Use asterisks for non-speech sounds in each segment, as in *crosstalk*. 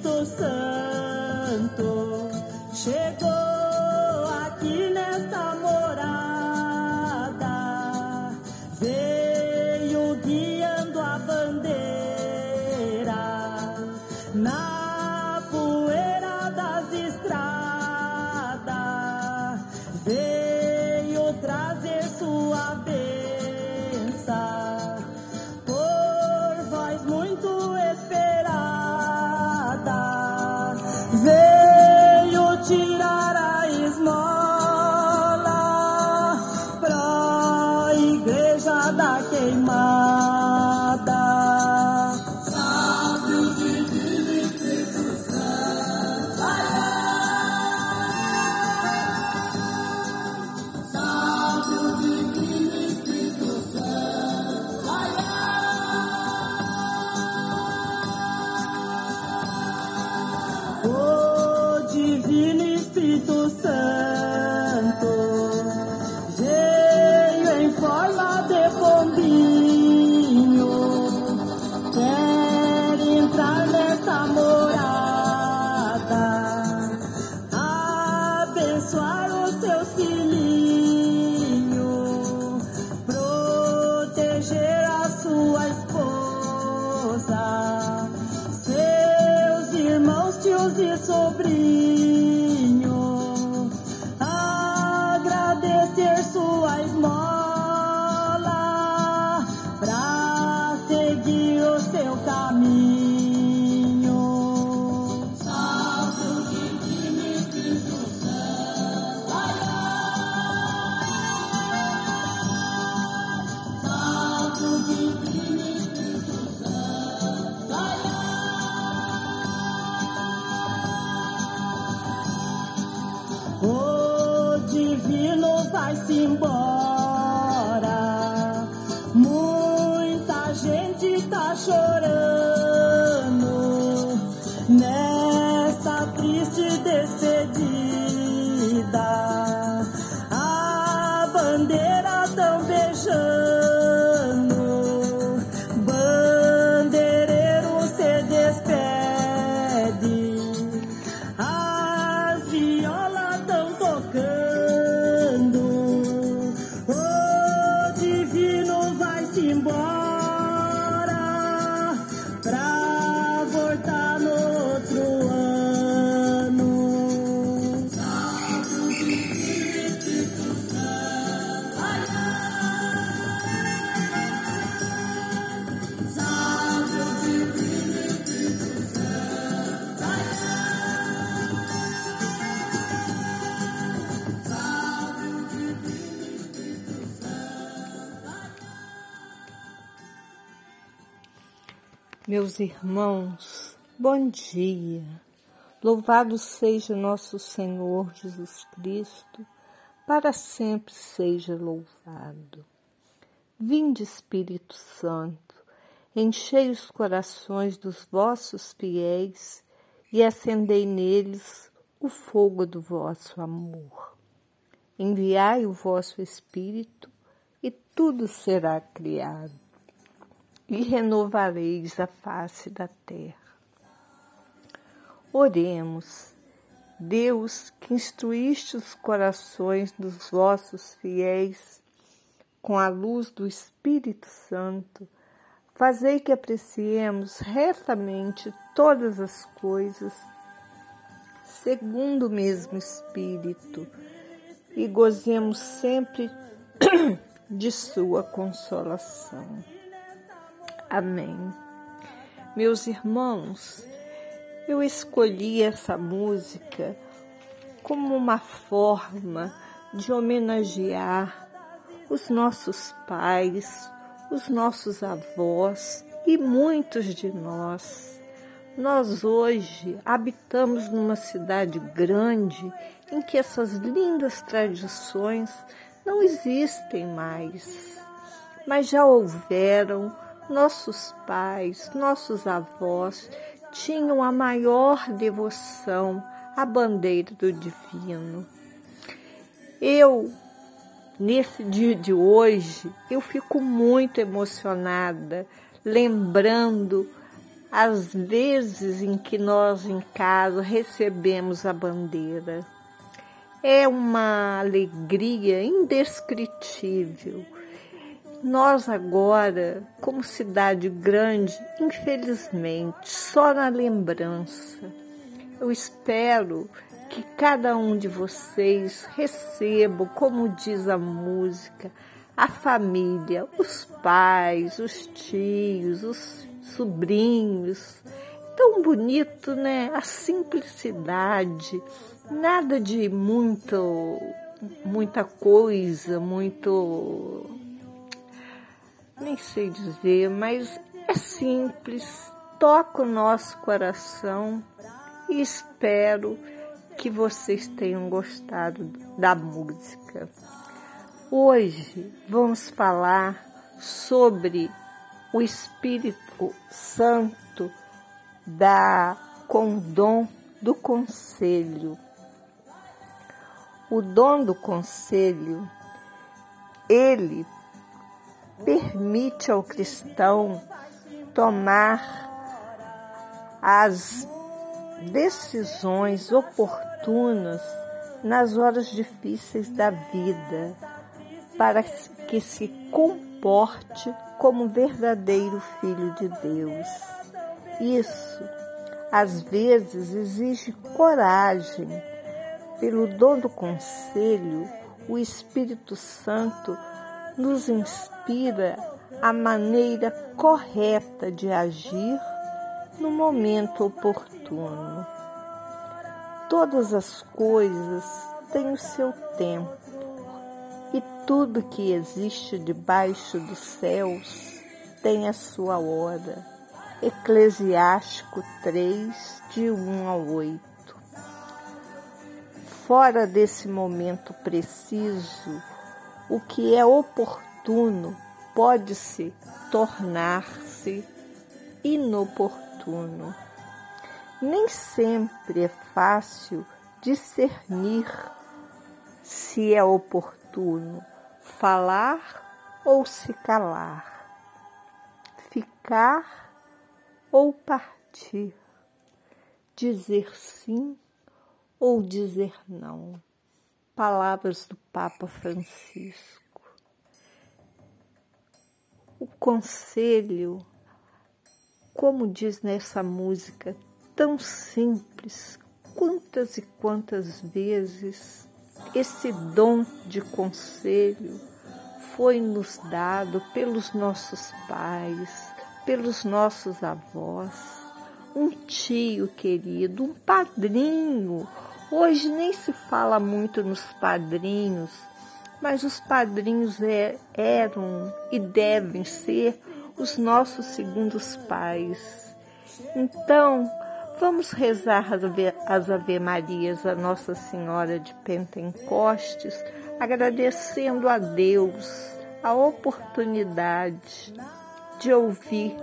Espírito Santo chegou abençoar os divino Meus irmãos, bom dia. Louvado seja nosso Senhor Jesus Cristo, para sempre seja louvado. Vinde, Espírito Santo, enchei os corações dos vossos fiéis e acendei neles o fogo do vosso amor. Enviai o vosso Espírito e tudo será criado e renovareis a face da terra. Oremos, Deus que instruíste os corações dos vossos fiéis com a luz do Espírito Santo, fazei que apreciemos retamente todas as coisas segundo o mesmo Espírito e gozemos sempre *clears throat* de sua consolação. Amém. Meus irmãos, eu escolhi essa música como uma forma de homenagear os nossos pais, os nossos avós e muitos de nós. Nós hoje habitamos numa cidade grande em que essas lindas tradições não existem mais, mas já houveram nossos pais, nossos avós tinham a maior devoção à bandeira do divino. Eu, nesse dia de hoje, eu fico muito emocionada lembrando as vezes em que nós em casa recebemos a bandeira. É uma alegria indescritível. Nós agora, como cidade grande, infelizmente, só na lembrança. Eu espero que cada um de vocês receba, como diz a música, a família, os pais, os tios, os sobrinhos. Tão bonito, né? A simplicidade, nada de muito, muita coisa, muito. Nem sei dizer, mas é simples, toca o nosso coração e espero que vocês tenham gostado da música. Hoje vamos falar sobre o Espírito Santo da com o dom do conselho. O dom do conselho, ele permite ao cristão tomar as decisões oportunas nas horas difíceis da vida, para que se comporte como verdadeiro filho de Deus. Isso, às vezes, exige coragem. Pelo dom do conselho, o Espírito Santo nos inspira a maneira correta de agir no momento oportuno. Todas as coisas têm o seu tempo e tudo que existe debaixo dos céus tem a sua hora. Eclesiástico 3, de 1 a 8. Fora desse momento preciso, o que é oportuno pode se tornar-se inoportuno. Nem sempre é fácil discernir se é oportuno falar ou se calar, ficar ou partir, dizer sim ou dizer não. Palavras do Papa Francisco. O conselho, como diz nessa música, tão simples, quantas e quantas vezes esse dom de conselho foi nos dado pelos nossos pais, pelos nossos avós, um tio querido, um padrinho. Hoje nem se fala muito nos padrinhos, mas os padrinhos é, eram e devem ser os nossos segundos pais. Então, Vamos rezar as Ave, as Ave Marias a Nossa Senhora de Pentecostes, agradecendo a Deus a oportunidade de ouvir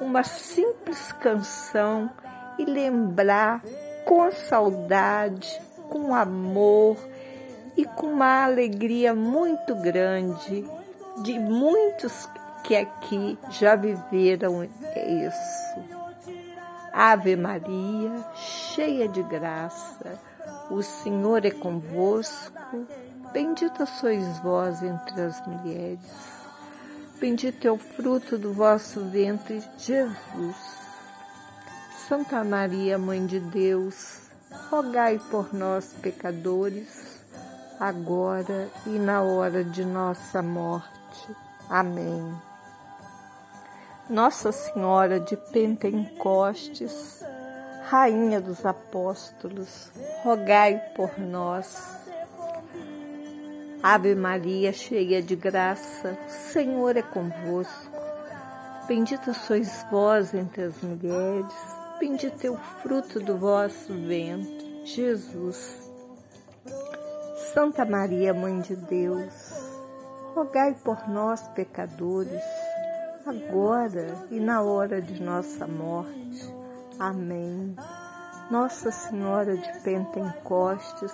uma simples canção e lembrar com saudade, com amor e com uma alegria muito grande de muitos que aqui já viveram isso. Ave Maria, cheia de graça, o Senhor é convosco. Bendita sois vós entre as mulheres. Bendito é o fruto do vosso ventre, Jesus. Santa Maria, Mãe de Deus, rogai por nós, pecadores, agora e na hora de nossa morte. Amém. Nossa Senhora de Pentecostes, Rainha dos Apóstolos, rogai por nós. Ave Maria, cheia de graça, o Senhor é convosco. Bendita sois vós entre as mulheres, é o fruto do vosso ventre, Jesus. Santa Maria, Mãe de Deus, rogai por nós, pecadores, agora e na hora de nossa morte. Amém. Nossa Senhora de Pentecostes,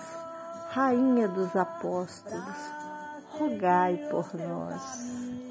Rainha dos Apóstolos, rogai por nós.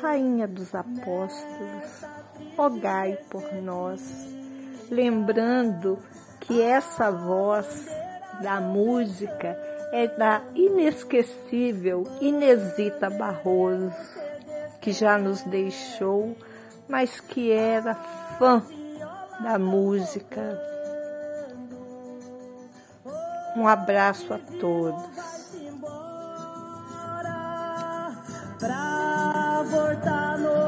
Rainha dos Apóstolos, rogai por nós, lembrando que essa voz da música é da inesquecível Inesita Barroso, que já nos deixou, mas que era fã da música. Um abraço a todos. Napolitano